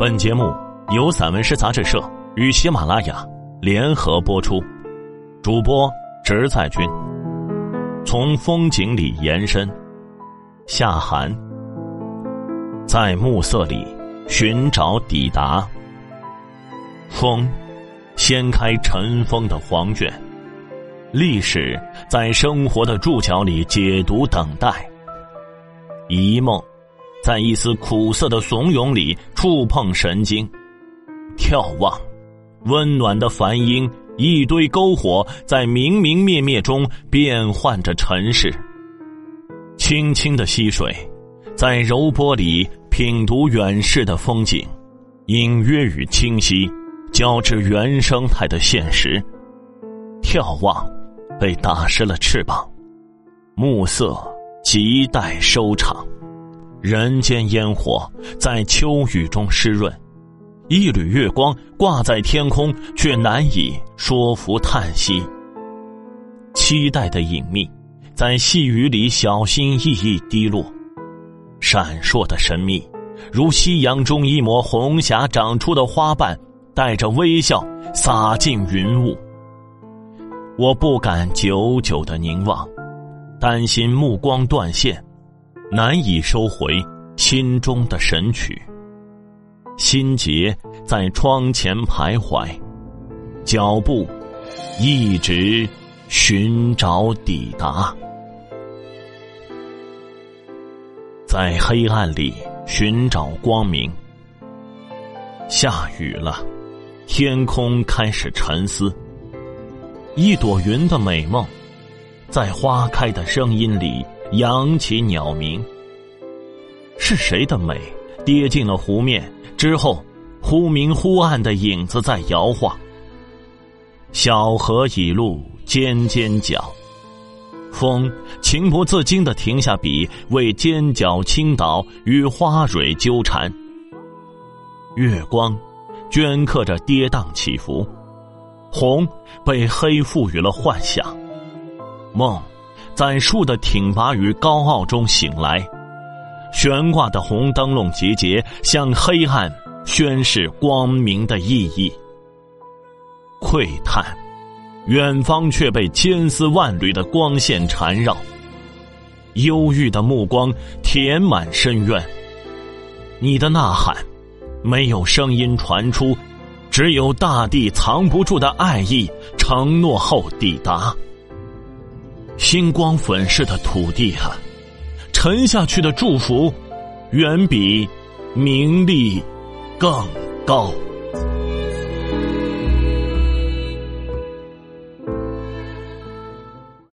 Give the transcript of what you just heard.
本节目由散文诗杂志社与喜马拉雅联合播出，主播直在君。从风景里延伸，夏寒在暮色里寻找抵达。风掀开尘封的黄卷，历史在生活的注脚里解读等待。一梦。在一丝苦涩的怂恿里触碰神经，眺望，温暖的梵音，一堆篝火在明明灭灭中变换着尘世。清清的溪水，在柔波里品读远逝的风景，隐约与清晰交织原生态的现实。眺望，被打湿了翅膀，暮色亟待收场。人间烟火在秋雨中湿润，一缕月光挂在天空，却难以说服叹息。期待的隐秘，在细雨里小心翼翼滴落，闪烁的神秘，如夕阳中一抹红霞长出的花瓣，带着微笑洒进云雾。我不敢久久的凝望，担心目光断线。难以收回心中的神曲，心结在窗前徘徊，脚步一直寻找抵达，在黑暗里寻找光明。下雨了，天空开始沉思，一朵云的美梦，在花开的声音里。扬起鸟鸣，是谁的美跌进了湖面之后，忽明忽暗的影子在摇晃。小河已露尖尖角，风情不自禁的停下笔，为尖角倾倒与花蕊纠缠。月光镌刻着跌宕起伏，红被黑赋予了幻想，梦。在树的挺拔与高傲中醒来，悬挂的红灯笼节节向黑暗宣示光明的意义。窥探，远方却被千丝万缕的光线缠绕，忧郁的目光填满深渊。你的呐喊，没有声音传出，只有大地藏不住的爱意，承诺后抵达。星光粉饰的土地啊，沉下去的祝福，远比名利更高。